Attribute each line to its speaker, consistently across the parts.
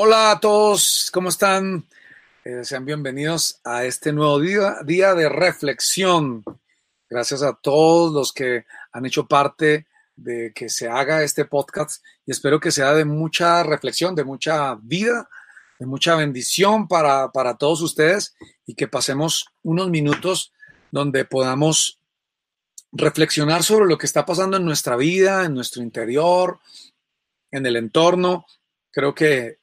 Speaker 1: Hola a todos, ¿cómo están? Eh, sean bienvenidos a este nuevo día, día de reflexión. Gracias a todos los que han hecho parte de que se haga este podcast y espero que sea de mucha reflexión, de mucha vida, de mucha bendición para, para todos ustedes y que pasemos unos minutos donde podamos reflexionar sobre lo que está pasando en nuestra vida, en nuestro interior, en el entorno. Creo que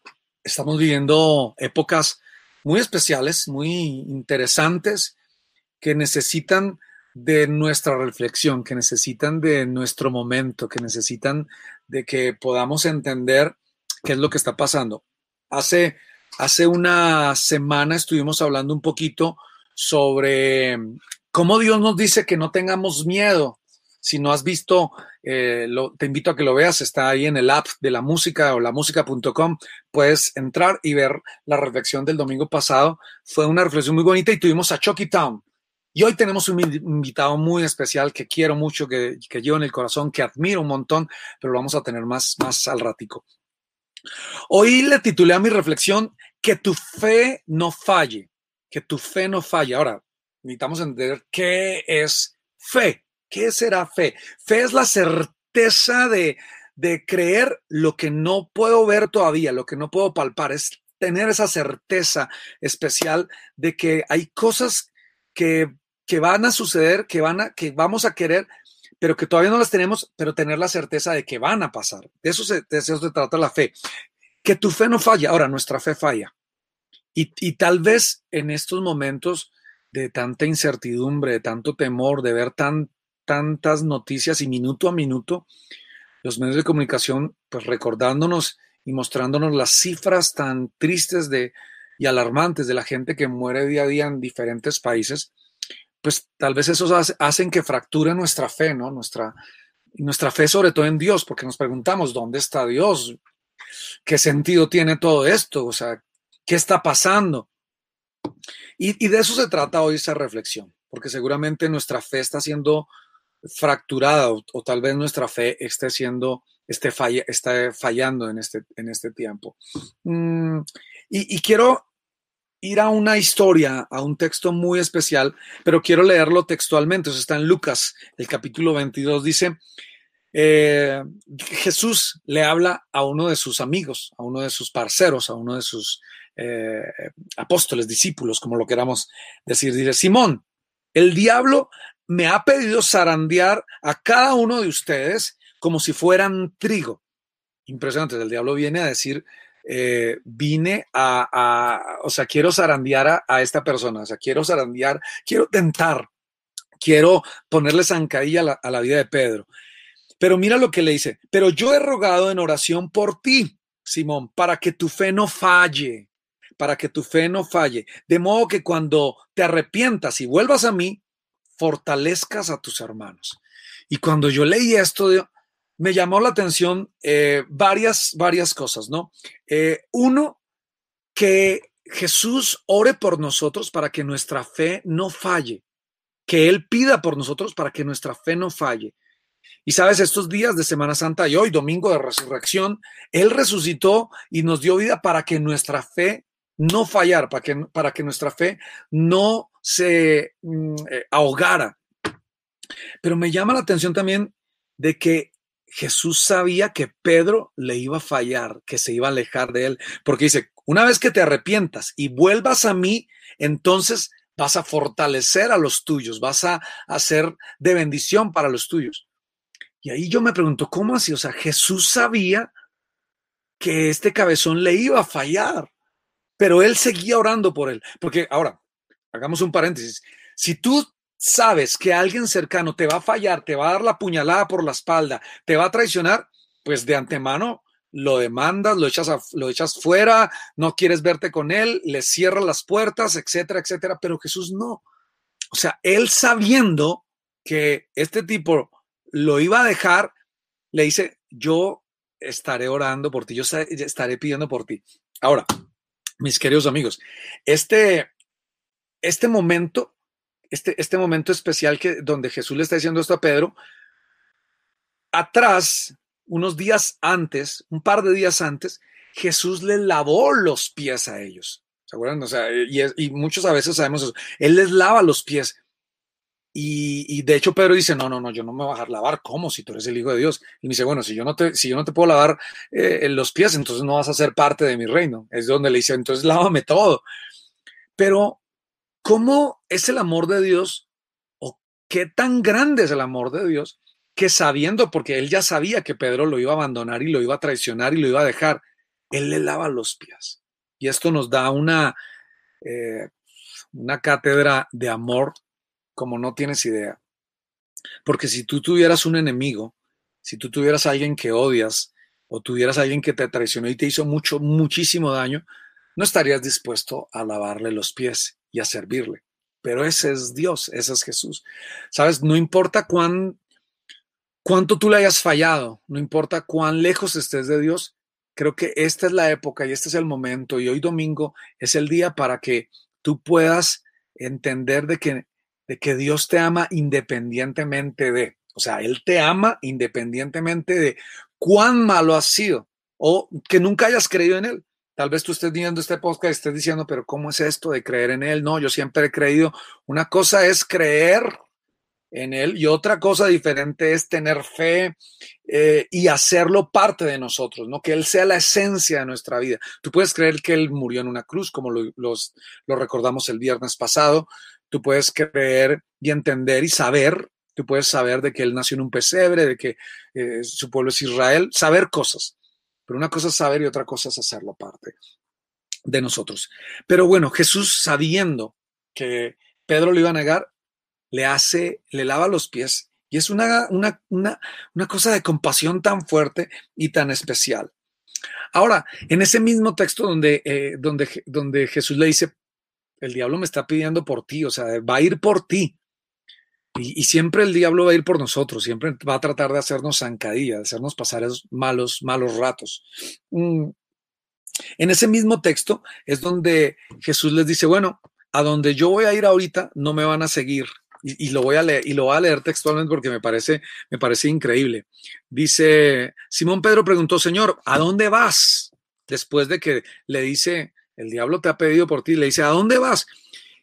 Speaker 1: estamos viviendo épocas muy especiales, muy interesantes, que necesitan de nuestra reflexión, que necesitan de nuestro momento, que necesitan de que podamos entender qué es lo que está pasando. Hace, hace una semana estuvimos hablando un poquito sobre cómo Dios nos dice que no tengamos miedo. Si no has visto, eh, lo, te invito a que lo veas, está ahí en el app de la música o lamusica.com, puedes entrar y ver la reflexión del domingo pasado. Fue una reflexión muy bonita y tuvimos a Chucky Town. Y hoy tenemos un invitado muy especial que quiero mucho, que, que llevo en el corazón, que admiro un montón, pero lo vamos a tener más, más al ratico. Hoy le titulé a mi reflexión Que tu fe no falle, que tu fe no falle. Ahora, necesitamos entender qué es fe. ¿Qué será fe? Fe es la certeza de, de creer lo que no puedo ver todavía, lo que no puedo palpar. Es tener esa certeza especial de que hay cosas que, que van a suceder, que, van a, que vamos a querer, pero que todavía no las tenemos, pero tener la certeza de que van a pasar. De eso se, de eso se trata la fe. Que tu fe no falla. Ahora, nuestra fe falla. Y, y tal vez en estos momentos de tanta incertidumbre, de tanto temor, de ver tan, tantas noticias y minuto a minuto, los medios de comunicación, pues recordándonos y mostrándonos las cifras tan tristes de, y alarmantes de la gente que muere día a día en diferentes países, pues tal vez esos hacen que fracture nuestra fe, ¿no? Nuestra, nuestra fe sobre todo en Dios, porque nos preguntamos, ¿dónde está Dios? ¿Qué sentido tiene todo esto? O sea, ¿qué está pasando? Y, y de eso se trata hoy esa reflexión, porque seguramente nuestra fe está siendo fracturada o, tal vez nuestra fe esté siendo, esté, falla, esté fallando en este, en este tiempo. Mm, y, y, quiero ir a una historia, a un texto muy especial, pero quiero leerlo textualmente. Eso está en Lucas, el capítulo 22, dice, eh, Jesús le habla a uno de sus amigos, a uno de sus parceros, a uno de sus eh, apóstoles, discípulos, como lo queramos decir. Dice, Simón, el diablo me ha pedido zarandear a cada uno de ustedes como si fueran trigo. Impresionante, el diablo viene a decir, eh, vine a, a, o sea, quiero zarandear a, esta persona, o sea, quiero zarandear, quiero tentar, quiero ponerle zancadilla a la, a la vida de Pedro. Pero mira lo que le dice, pero yo he rogado en oración por ti, Simón, para que tu fe no falle, para que tu fe no falle, de modo que cuando te arrepientas y vuelvas a mí, fortalezcas a tus hermanos. Y cuando yo leí esto, me llamó la atención eh, varias, varias cosas, ¿no? Eh, uno, que Jesús ore por nosotros para que nuestra fe no falle, que Él pida por nosotros para que nuestra fe no falle. Y sabes, estos días de Semana Santa y hoy, domingo de resurrección, Él resucitó y nos dio vida para que nuestra fe no fallara, para que, para que nuestra fe no se mm, eh, ahogara. Pero me llama la atención también de que Jesús sabía que Pedro le iba a fallar, que se iba a alejar de él, porque dice, una vez que te arrepientas y vuelvas a mí, entonces vas a fortalecer a los tuyos, vas a hacer de bendición para los tuyos. Y ahí yo me pregunto, ¿cómo así? O sea, Jesús sabía que este cabezón le iba a fallar, pero él seguía orando por él, porque ahora, hagamos un paréntesis, si tú sabes que alguien cercano te va a fallar, te va a dar la puñalada por la espalda, te va a traicionar, pues de antemano lo demandas, lo echas, lo echas fuera, no quieres verte con él, le cierras las puertas, etcétera, etcétera, pero Jesús no. O sea, él sabiendo que este tipo lo iba a dejar, le dice, yo estaré orando por ti, yo estaré pidiendo por ti. Ahora, mis queridos amigos, este, este momento, este, este momento especial que, donde Jesús le está diciendo esto a Pedro, atrás, unos días antes, un par de días antes, Jesús les lavó los pies a ellos. ¿Se acuerdan? O sea, y, y muchos a veces sabemos eso. Él les lava los pies. Y, de hecho Pedro dice, no, no, no, yo no me voy a dejar lavar, ¿cómo? Si tú eres el Hijo de Dios. Y me dice, bueno, si yo no te, si yo no te puedo lavar eh, los pies, entonces no vas a ser parte de mi reino. Es donde le dice, entonces lávame todo. Pero, ¿cómo es el amor de Dios? ¿O qué tan grande es el amor de Dios? Que sabiendo, porque él ya sabía que Pedro lo iba a abandonar y lo iba a traicionar y lo iba a dejar, él le lava los pies. Y esto nos da una, eh, una cátedra de amor como no tienes idea. Porque si tú tuvieras un enemigo, si tú tuvieras alguien que odias o tuvieras alguien que te traicionó y te hizo mucho, muchísimo daño, no estarías dispuesto a lavarle los pies y a servirle. Pero ese es Dios, ese es Jesús. Sabes, no importa cuán, cuánto tú le hayas fallado, no importa cuán lejos estés de Dios, creo que esta es la época y este es el momento y hoy domingo es el día para que tú puedas entender de que de que Dios te ama independientemente de, o sea, Él te ama independientemente de cuán malo has sido o que nunca hayas creído en Él. Tal vez tú estés viendo este podcast y estés diciendo, pero ¿cómo es esto de creer en Él? No, yo siempre he creído. Una cosa es creer en Él y otra cosa diferente es tener fe eh, y hacerlo parte de nosotros, ¿no? Que Él sea la esencia de nuestra vida. Tú puedes creer que Él murió en una cruz, como lo, lo recordamos el viernes pasado, tú puedes creer y entender y saber, tú puedes saber de que él nació en un pesebre, de que eh, su pueblo es Israel, saber cosas. Pero una cosa es saber y otra cosa es hacerlo parte de nosotros. Pero bueno, Jesús sabiendo que Pedro lo iba a negar, le hace, le lava los pies y es una, una, una, una cosa de compasión tan fuerte y tan especial. Ahora, en ese mismo texto donde, eh, donde, donde Jesús le dice, el diablo me está pidiendo por ti, o sea, va a ir por ti. Y, siempre el diablo va a ir por nosotros, siempre va a tratar de hacernos zancadilla, de hacernos pasar esos malos, malos ratos. Mm. En ese mismo texto es donde Jesús les dice, bueno, a donde yo voy a ir ahorita no me van a seguir. Y, lo voy a leer, y lo voy a leer textualmente porque me parece, me parece increíble. Dice, Simón Pedro preguntó, Señor, ¿a dónde vas? Después de que le dice, el diablo te ha pedido por ti, le dice, ¿a dónde vas?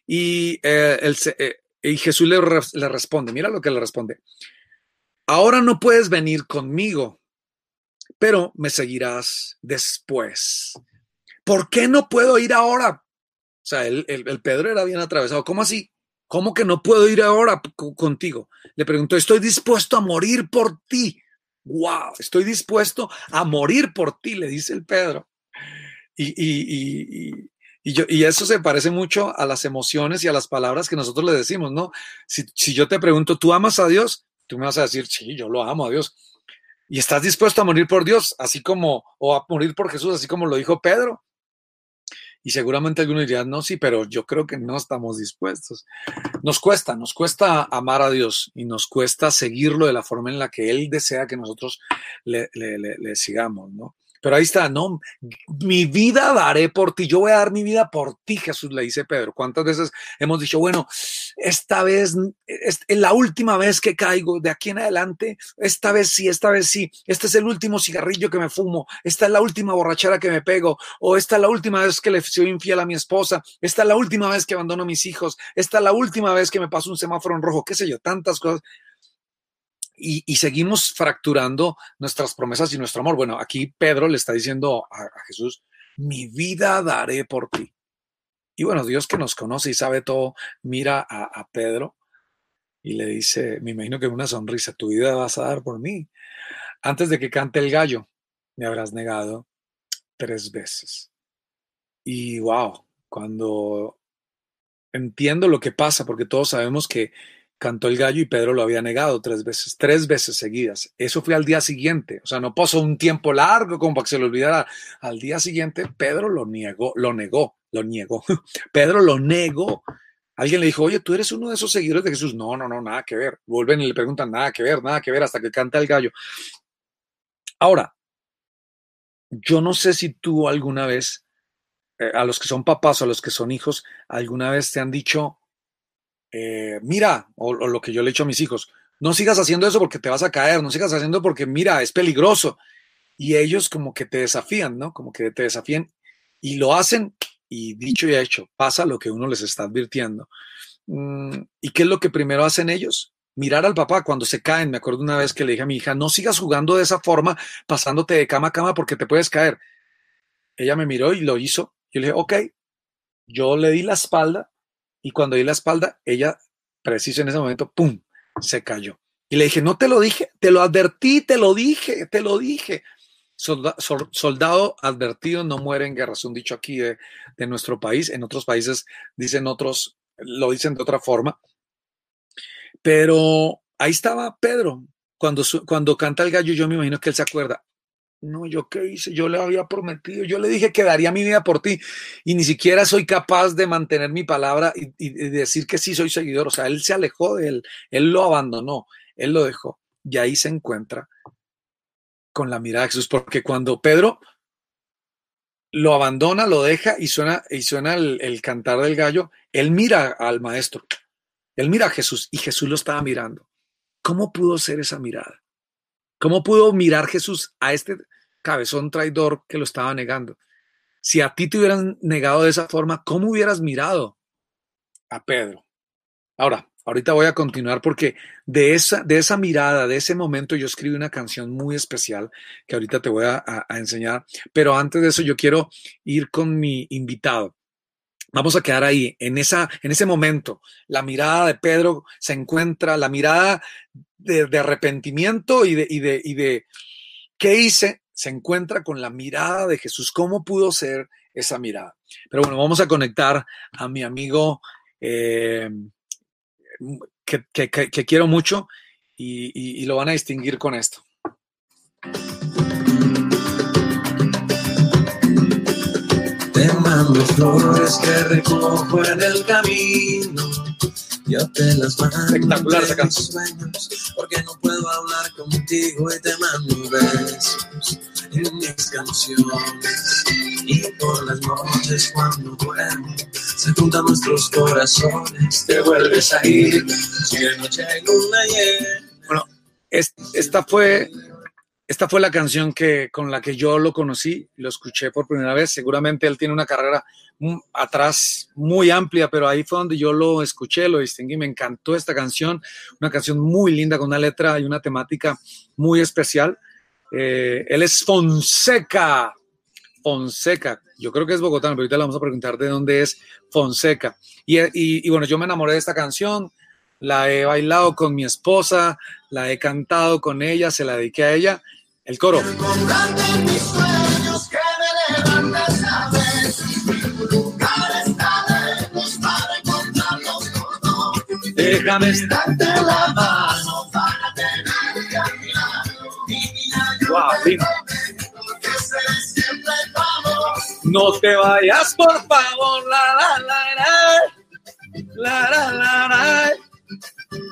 Speaker 1: Y, eh, eh, y Jesús le, responde, mira lo que le responde, ahora no puedes venir conmigo, pero me seguirás después. ¿Por qué no puedo ir ahora? O sea, el, Pedro era bien atravesado. ¿Cómo así? ¿Cómo que no puedo ir ahora contigo? Le preguntó, estoy dispuesto a morir por ti. ¡Wow! Estoy dispuesto a morir por ti, le dice el Pedro. Y, yo, y, eso se parece mucho a las emociones y a las palabras que nosotros le decimos, ¿no? Si, si yo te pregunto, ¿tú amas a Dios? Tú me vas a decir, sí, yo lo amo a Dios. Y estás dispuesto a morir por Dios, así como, o a morir por Jesús, así como lo dijo Pedro. Y seguramente algunos dirían, no, sí, pero yo creo que no estamos dispuestos. Nos cuesta, nos cuesta amar a Dios y nos cuesta seguirlo de la forma en la que Él desea que nosotros le, le, le sigamos, ¿no? Pero ahí está, no, mi vida daré por ti, yo voy a dar mi vida por ti, Jesús le dice Pedro. ¿Cuántas veces hemos dicho, bueno, esta vez es la última vez que caigo, de aquí en adelante, esta vez sí, esta vez sí, este es el último cigarrillo que me fumo, esta es la última borrachera que me pego, o esta es la última vez que le soy infiel a mi esposa, esta es la última vez que abandono a mis hijos, esta es la última vez que me paso un semáforo en rojo, qué sé yo, tantas cosas y, seguimos fracturando nuestras promesas y nuestro amor. Bueno, aquí Pedro le está diciendo a, Jesús, mi vida daré por ti. Y bueno, Dios que nos conoce y sabe todo, mira a, Pedro y le dice, me imagino que una sonrisa, tu vida vas a dar por mí. Antes de que cante el gallo, me habrás negado tres veces. Y wow, cuando entiendo lo que pasa, porque todos sabemos que cantó el gallo y Pedro lo había negado tres veces, tres veces seguidas. Eso fue al día siguiente, o sea, no pasó un tiempo largo como para que se lo olvidara. Al día siguiente Pedro lo negó, lo negó, lo negó. Pedro lo negó. Alguien le dijo, oye, tú eres uno de esos seguidores de Jesús. No, no, no, nada que ver. Vuelven y le preguntan, nada que ver, nada que ver, hasta que canta el gallo. Ahora, yo no sé si tú alguna vez, eh, a los que son papás o a los que son hijos, alguna vez te han dicho, eh, mira, o, lo que yo le he dicho a mis hijos, no sigas haciendo eso porque te vas a caer, no sigas haciendo porque, mira, es peligroso. y ellos como que te desafían, ¿no? Como que te desafían y lo hacen y dicho y hecho, pasa lo que uno les está advirtiendo. Mm, ¿Y qué es lo que primero hacen ellos? Mirar al papá cuando se caen. Me acuerdo una vez que le dije a mi hija, no sigas jugando de esa forma, pasándote de cama a cama porque te puedes caer. Ella me miró y lo hizo. Yo le dije, ok, yo le di la espalda y cuando di la espalda, ella, preciso en ese momento, ¡pum!, se cayó. Y le dije, no te lo dije, te lo advertí, te lo dije, te lo dije. soldado advertido no muere en guerra, es un dicho aquí de, nuestro país. En otros países dicen otros, lo dicen de otra forma. Pero ahí estaba Pedro. Cuando, cuando canta el gallo, yo me imagino que él se acuerda. No, yo qué hice, yo le había prometido, yo le dije que daría mi vida por ti y ni siquiera soy capaz de mantener mi palabra y, decir que sí soy seguidor. O sea, él se alejó de él, él lo abandonó, él lo dejó y ahí se encuentra con la mirada de Jesús, porque cuando Pedro lo abandona, lo deja y suena, y suena el cantar del gallo, él mira al maestro, él mira a Jesús y Jesús lo estaba mirando. ¿Cómo pudo ser esa mirada? ¿Cómo pudo mirar Jesús a este cabezón traidor que lo estaba negando? Si a ti te hubieran negado de esa forma, ¿cómo hubieras mirado a Pedro? Ahora, ahorita voy a continuar porque de esa, de esa mirada, de ese momento, yo escribí una canción muy especial que ahorita te voy a, a enseñar. Pero antes de eso, yo quiero ir con mi invitado. Vamos a quedar ahí, en, esa, en ese momento. La mirada de Pedro se encuentra, la mirada de, arrepentimiento y y, de, y de qué hice, se encuentra con la mirada de Jesús. ¿Cómo pudo ser esa mirada? Pero bueno, vamos a conectar a mi amigo eh, que, que, que, quiero mucho y, y, y lo van a distinguir con esto.
Speaker 2: Te mando flores que recojo en el camino yo te las mando
Speaker 1: Espectacular esa
Speaker 2: porque no puedo hablar contigo y te mando besos Y por las noches cuando duermo, se juntan nuestros corazones, te vuelves a ir, de noche luna.
Speaker 1: Bueno, esta fue esta fue la canción que, con la que yo lo conocí, lo escuché por primera vez. Seguramente él tiene una carrera atrás muy amplia, pero ahí fue donde yo lo escuché, lo distinguí. Me encantó esta canción, una canción muy linda con una letra y una temática muy especial. Eh, él es Fonseca. Fonseca, yo creo que es bogotano, pero ahorita le vamos a preguntar de dónde es Fonseca. Y, y, y bueno, yo me enamoré de esta canción, la he bailado con mi esposa, la he cantado con ella, se la dediqué a ella. El coro. Déjame estarte la mano no te vayas, por favor. La, la. La, la, la, la.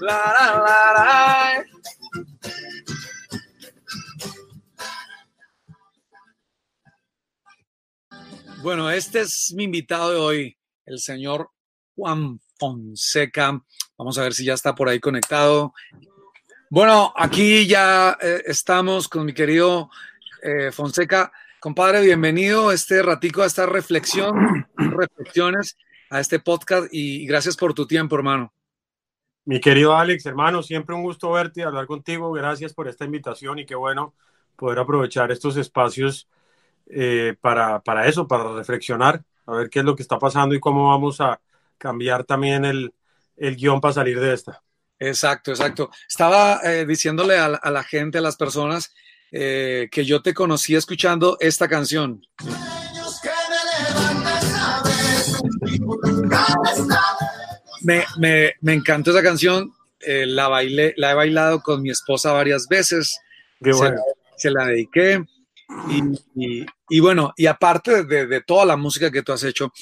Speaker 1: La, la, la, la. Bueno, este es mi invitado de hoy, el señor Juan Fonseca. Vamos a ver si ya está por ahí conectado. Bueno, aquí ya eh, estamos con mi querido eh, Fonseca. Compadre, bienvenido este ratico a esta reflexión, reflexiones, a este podcast y gracias por tu tiempo, hermano.
Speaker 3: Mi querido Alex, hermano, siempre un gusto verte y hablar contigo. Gracias por esta invitación y qué bueno poder aprovechar estos espacios eh, para, para eso, para reflexionar, a ver qué es lo que está pasando y cómo vamos a cambiar también el, el guion para salir de esta.
Speaker 1: Exacto, exacto. Estaba eh, diciéndole a, a, la gente, a las personas, eh, que yo te conocí escuchando esta canción. Me, me, me encantó esa canción, eh, la, bailé, la he bailado con mi esposa varias veces,
Speaker 3: Qué bueno.
Speaker 1: se, se, la dediqué y, y, y, bueno, y aparte de, de, toda la música que tú has hecho,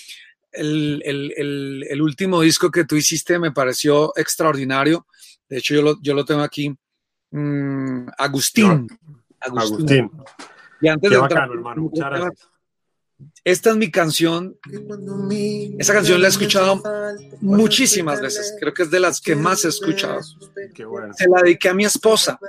Speaker 1: el, el, el, el, último disco que tú hiciste me pareció extraordinario, de hecho yo lo, yo lo tengo aquí, mm, Agustín.
Speaker 3: Agustín. Agustín.
Speaker 1: Y antes
Speaker 3: Qué
Speaker 1: de
Speaker 3: bacano, hermano. Muchas gracias.
Speaker 1: Esta es mi canción. Esa canción la he escuchado muchísimas veces. Creo que es de las que más he escuchado.
Speaker 3: Qué bueno.
Speaker 1: Se la dediqué a mi esposa.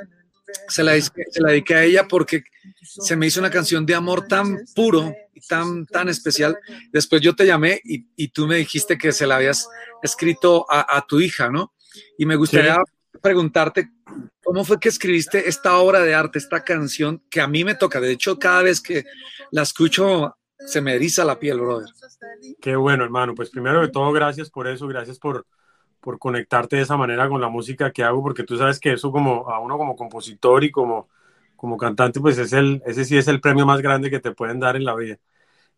Speaker 1: se la, se la dediqué a ella porque se me hizo una canción de amor tan puro y tan, tan especial. Después yo te llamé y, y tú me dijiste que se la habías escrito a, a tu hija, ¿no? Y me gustaría preguntarte cómo fue que escribiste esta obra de arte, esta canción que a mí me toca. De hecho, cada vez que la escucho se me eriza la piel, brother.
Speaker 3: Qué bueno, hermano. Pues primero de todo, gracias por eso, gracias por, por conectarte de esa manera con la música que hago, porque tú sabes que eso como a uno como compositor y como, como cantante, pues es el, ese sí es el premio más grande que te pueden dar en la vida.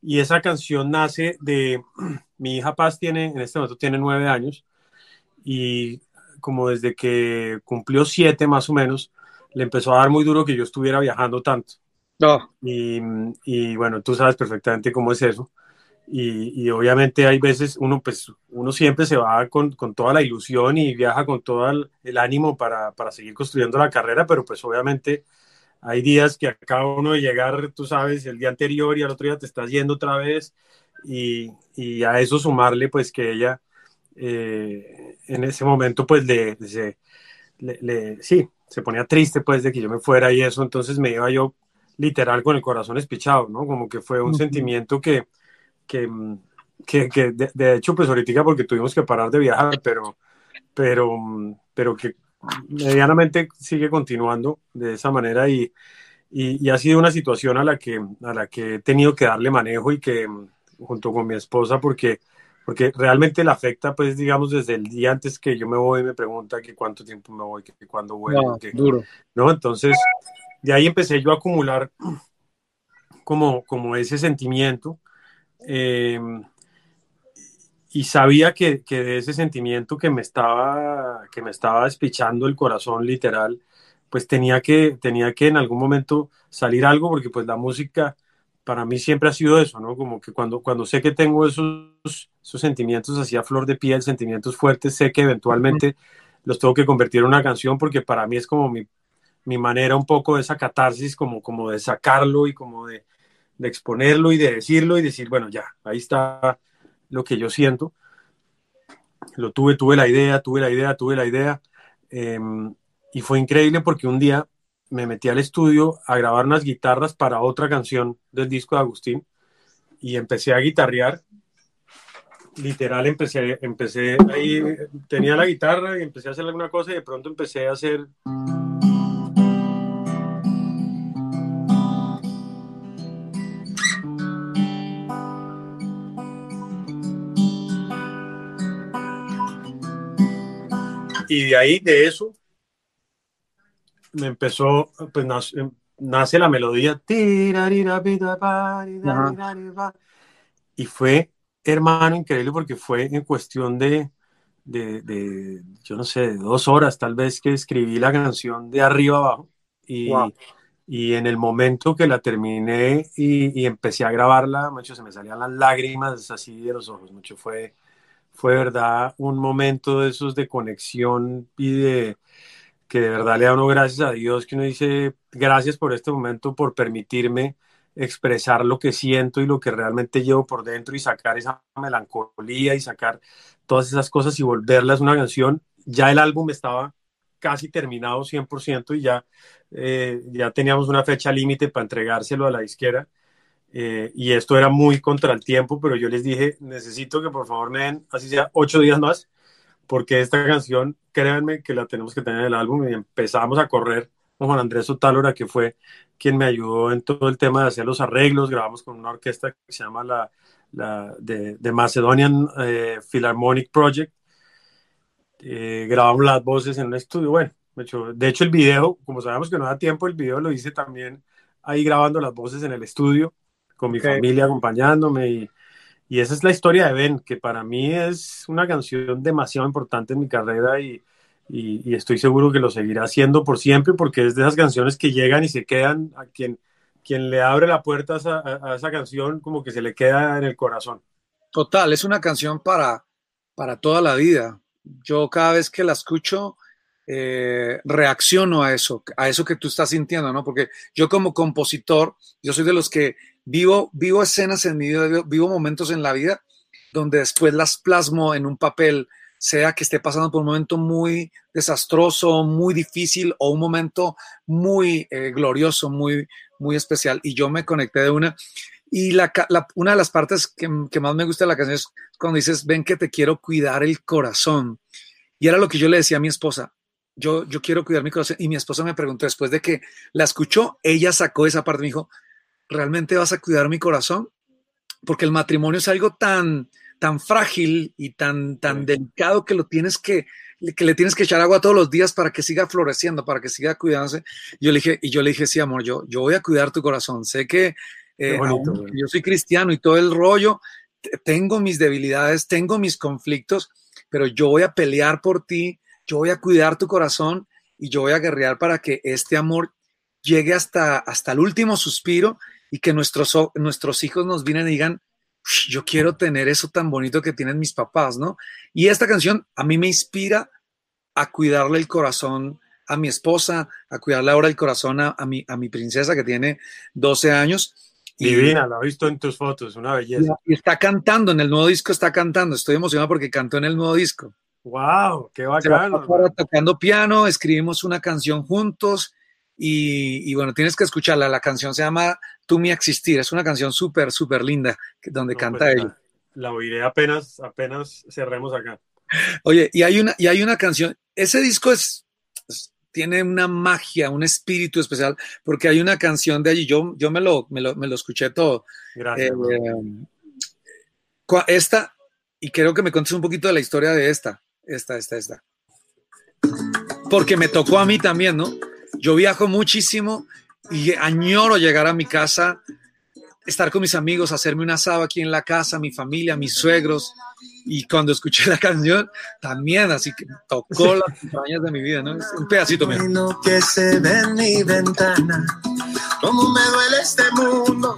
Speaker 3: Y esa canción nace de, mi hija Paz tiene, en este momento tiene nueve años, y como desde que cumplió siete más o menos, le empezó a dar muy duro que yo estuviera viajando tanto.
Speaker 1: No.
Speaker 3: Y, y bueno, tú sabes perfectamente cómo es eso. Y, y, obviamente hay veces uno pues uno siempre se va con, con toda la ilusión y viaja con todo el, el ánimo para, para, seguir construyendo la carrera, pero pues obviamente hay días que acaba uno de llegar, tú sabes, el día anterior y al otro día te estás yendo otra vez y, y a eso sumarle pues que ella eh, en ese momento pues le, le, le, sí, se ponía triste pues de que yo me fuera y eso, entonces me iba yo literal con el corazón espichado, ¿no? Como que fue un uh -huh. sentimiento que, que, que, que de, de, hecho pues ahorita porque tuvimos que parar de viajar, pero, pero, pero que medianamente sigue continuando de esa manera y, y, y, ha sido una situación a la, que, a la que he tenido que darle manejo y que junto con mi esposa porque porque realmente le afecta, pues, digamos, desde el día antes que yo me voy, me pregunta que cuánto tiempo me voy, que cuándo vuelvo,
Speaker 1: no,
Speaker 3: que,
Speaker 1: duro.
Speaker 3: ¿no? Entonces, de ahí empecé yo a acumular como, como ese sentimiento eh, y sabía que, que, de ese sentimiento que me estaba, que me estaba despichando el corazón literal, pues tenía que, tenía que en algún momento salir algo, porque pues la música para mí siempre ha sido eso, ¿no? Como que cuando, cuando sé que tengo esos, esos sentimientos así a flor de piel, sentimientos fuertes, sé que eventualmente los tengo que convertir en una canción porque para mí es como mi, mi manera un poco de esa catarsis, como, como de sacarlo y como de, de exponerlo y de decirlo y decir, bueno, ya, ahí está lo que yo siento. Lo tuve, tuve la idea, tuve la idea, tuve la idea. Eh, y fue increíble porque un día me metí al estudio a grabar unas guitarras para otra canción del disco de Agustín y empecé a guitarrear. Literal, empecé, empecé ahí, tenía la guitarra y empecé a hacer alguna cosa y de pronto empecé a hacer... Y de ahí, de eso, me empezó, pues nace, nace la melodía. Y fue, hermano, increíble porque fue en cuestión de, de, de, yo no sé, de dos horas tal vez que escribí la canción de arriba abajo. Y, wow. y en el momento que la terminé y, y, empecé a grabarla, mucho se me salían las lágrimas así de los ojos, mucho fue, fue verdad un momento de esos de conexión y de, que de verdad le da uno gracias a Dios, que uno dice gracias por este momento, por permitirme expresar lo que siento y lo que realmente llevo por dentro y sacar esa melancolía y sacar todas esas cosas y volverlas una canción. Ya el álbum estaba casi terminado 100% y ya, eh, ya teníamos una fecha límite para entregárselo a la disquera. Eh, y esto era muy contra el tiempo, pero yo les dije, necesito que por favor me den, así sea, ocho días más porque esta canción, créanme que la tenemos que tener en el álbum y empezamos a correr con Juan Andrés Otálora, que fue quien me ayudó en todo el tema de hacer los arreglos, grabamos con una orquesta que se llama la, la de, de, Macedonian eh, Philharmonic Project, eh, grabamos las voces en un estudio, bueno, de hecho el video, como sabemos que no da tiempo, el video lo hice también ahí grabando las voces en el estudio, con mi familia acompañándome y, y esa es la historia de Ben, que para mí es una canción demasiado importante en mi carrera y, y, y, estoy seguro que lo seguirá haciendo por siempre porque es de esas canciones que llegan y se quedan a quien, quien le abre la puerta a esa, a esa canción como que se le queda en el corazón.
Speaker 1: Total, es una canción para, para toda la vida. Yo cada vez que la escucho eh, reacciono a eso, a eso que tú estás sintiendo, ¿no? Porque yo como compositor, yo soy de los que vivo, vivo escenas en mi vida, vivo momentos en la vida donde después las plasmo en un papel sea que esté pasando por un momento muy desastroso, muy difícil o un momento muy eh, glorioso, muy, muy especial. Y yo me conecté de una. Y una de las partes que, que, más me gusta de la canción es cuando dices, ven que te quiero cuidar el corazón. Y era lo que yo le decía a mi esposa, yo, yo quiero cuidar mi corazón. Y mi esposa me preguntó después de que la escuchó, ella sacó esa parte, me dijo, ¿realmente vas a cuidar mi corazón? Porque el matrimonio es algo tan, tan frágil y tan, tan delicado que lo tienes que, que le tienes que echar agua todos los días para que siga floreciendo, para que siga cuidándose. Yo le dije, y yo le dije, sí, amor, yo, yo voy a cuidar tu corazón. Sé que eh, yo soy cristiano y todo el rollo, tengo mis debilidades, tengo mis conflictos, pero yo voy a pelear por ti, yo voy a cuidar tu corazón y yo voy a guerrear para que este amor llegue hasta, hasta el último suspiro y que nuestros, nuestros hijos nos vienen y digan, yo quiero tener eso tan bonito que tienen mis papás, ¿no? Y esta canción a mí me inspira a cuidarle el corazón a mi esposa, a cuidarle ahora el corazón a, mi, a mi princesa que tiene 12 años.
Speaker 3: Divina, la he visto en tus fotos, una belleza.
Speaker 1: Y está cantando, en el nuevo disco está cantando, estoy emocionado porque cantó en el nuevo disco.
Speaker 3: ¡Wow! ¡Qué bacano!
Speaker 1: tocando piano, escribimos una canción juntos y, bueno, tienes que escucharla. La canción se llama Tú mi existir. Es una canción súper, súper linda donde canta
Speaker 3: pues,
Speaker 1: ella.
Speaker 3: La, oiré apenas, apenas cerremos acá.
Speaker 1: Oye, y hay una, y hay una canción. Ese disco es, tiene una magia, un espíritu especial, porque hay una canción de allí. Yo, yo me, lo, me, lo, me lo escuché todo.
Speaker 3: Gracias.
Speaker 1: Eh, esta, y creo que me contes un poquito de la historia de esta. Esta, esta, esta. Porque me tocó a mí también, ¿no? Yo viajo muchísimo y añoro llegar a mi casa, estar con mis amigos, hacerme un asado aquí en la casa, mi familia, mis suegros. Y cuando escuché la canción, también, así que tocó las entrañas de mi vida, ¿no? un pedacito
Speaker 2: mío. que se ve en mi ventana, cómo me duele este mundo.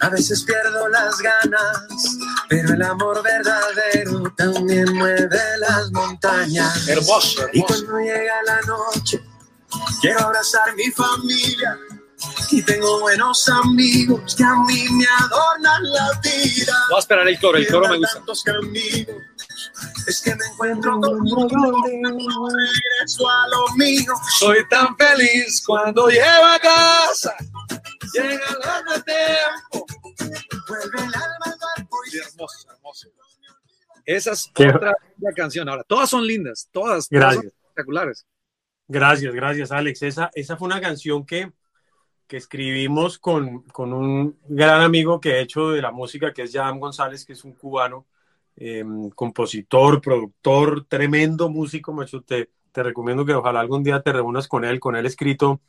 Speaker 2: A veces pierdo las ganas, pero el amor verdadero también mueve las montañas.
Speaker 1: Hermoso, hermoso.
Speaker 2: Y cuando llega la noche, Quiero abrazar mi familia y tengo buenos amigos que a mí me adornan la vida.
Speaker 1: Voy a esperar el coro, el coro me gusta.
Speaker 2: es que me encuentro con regreso a lo mío.
Speaker 1: Soy tan feliz cuando llego a casa. Llega el tiempo. Vuelve el alma al barco y hermoso, hermoso. Esa es otra canción. Ahora, todas son lindas, todas, todas son espectaculares.
Speaker 3: Gracias, gracias Alex. Esa, esa fue una canción que, que escribimos con, con, un gran amigo que he hecho de la música, que es Jan González, que es un cubano, em, compositor, productor, tremendo músico. Macho, te, te recomiendo que ojalá algún día te reúnas con él, con él escrito.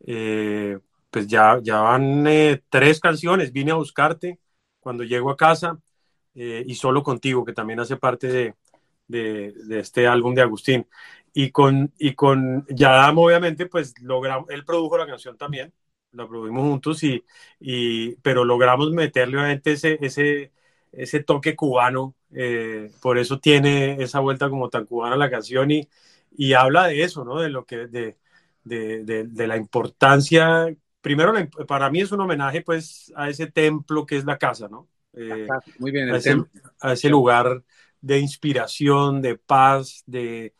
Speaker 3: Eh, pues ya, ya van eh, tres canciones. Vine a buscarte cuando llego a casa eh, y solo contigo, que también hace parte de, de, de este álbum de Agustín. Y con, y con Yadam, obviamente, pues logramos, él produjo la canción también, la produjimos juntos, y, y, pero logramos meterle obviamente ese, ese, ese toque cubano, eh, por eso tiene esa vuelta como tan cubana la canción y, y habla de eso, ¿no? De lo que, de, de, de, la importancia, primero para mí es un homenaje pues a ese templo que es la casa, ¿no?
Speaker 1: Eh, Muy bien,
Speaker 3: a ese, a ese lugar de inspiración, de paz, de,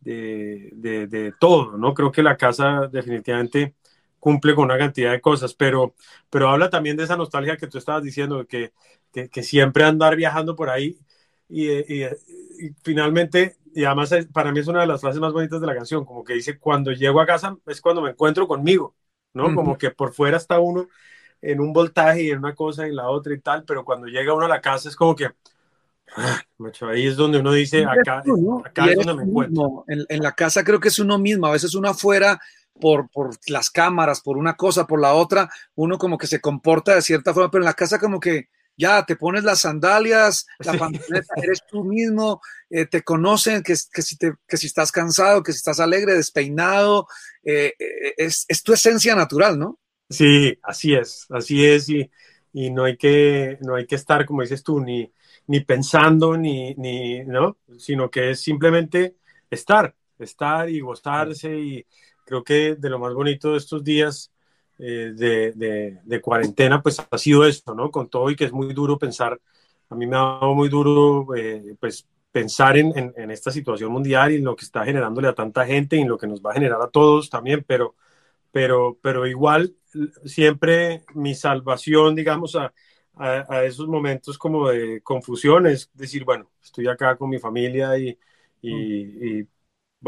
Speaker 3: de, de, todo, ¿no? Creo que la casa definitivamente cumple con una cantidad de cosas, pero, pero habla también de esa nostalgia que tú estabas diciendo, que, que, que siempre andar viajando por ahí y, y, finalmente, y además para mí es una de las frases más bonitas de la canción, como que dice, cuando llego a casa es cuando me encuentro conmigo, ¿no? Como que por fuera está uno en un voltaje y en una cosa y en la otra y tal, pero cuando llega uno a la casa es como que ahí es donde uno dice, acá, acá es donde me encuentro.
Speaker 1: En, la casa creo que es uno mismo, a veces uno afuera por, por las cámaras, por una cosa, por la otra, uno como que se comporta de cierta forma, pero en la casa como que ya te pones las sandalias, la pantaleta, eres tú mismo, eh, te conocen que, que, si te, que si estás cansado, que si estás alegre, despeinado, eh, eh, es, es, tu esencia natural, ¿no?
Speaker 3: Sí, así es, así es, y, y no, hay que, no hay que estar, como dices tú, ni, ni pensando, ni, ni, ¿no? Sino que es simplemente estar, estar y gozarse y creo que de lo más bonito de estos días eh, de, de, cuarentena, pues ha sido esto, ¿no? Con todo y que es muy duro pensar, a mí me ha dado muy duro, eh, pues pensar en, en, esta situación mundial y en lo que está generándole a tanta gente y en lo que nos va a generar a todos también, pero, pero, pero igual siempre mi salvación, digamos, a, a, esos momentos como de confusión es decir, bueno, estoy acá con mi familia y, y, y